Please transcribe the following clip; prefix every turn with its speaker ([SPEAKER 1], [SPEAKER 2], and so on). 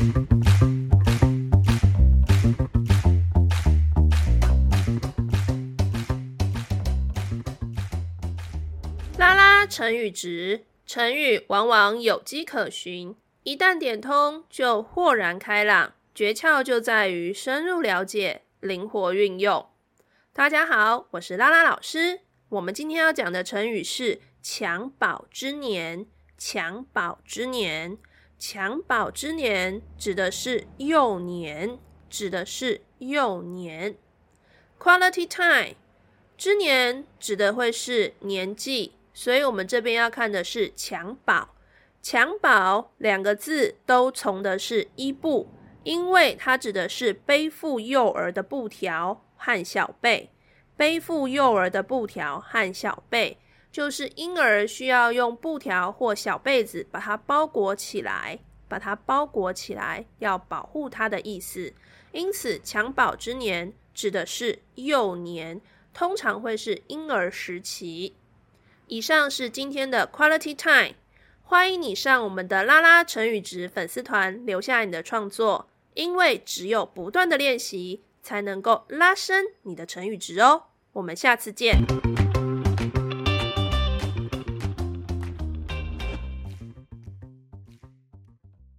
[SPEAKER 1] 拉拉成语值，成语往往有迹可循，一旦点通就豁然开朗。诀窍就在于深入了解，灵活运用。大家好，我是拉拉老师。我们今天要讲的成语是“襁褓之年”。襁褓之年，襁褓之年指的是幼年，指的是幼年。Quality time 之年指的会是年纪。所以，我们这边要看的是襁褓。襁褓两个字都从的是衣布，因为它指的是背负幼儿的布条和小被。背负幼儿的布条和小被，就是婴儿需要用布条或小被子把它包裹起来，把它包裹起来，要保护它的意思。因此，襁褓之年指的是幼年，通常会是婴儿时期。以上是今天的 Quality Time，欢迎你上我们的拉拉成语值粉丝团留下你的创作，因为只有不断的练习，才能够拉伸你的成语值哦。我们下次见。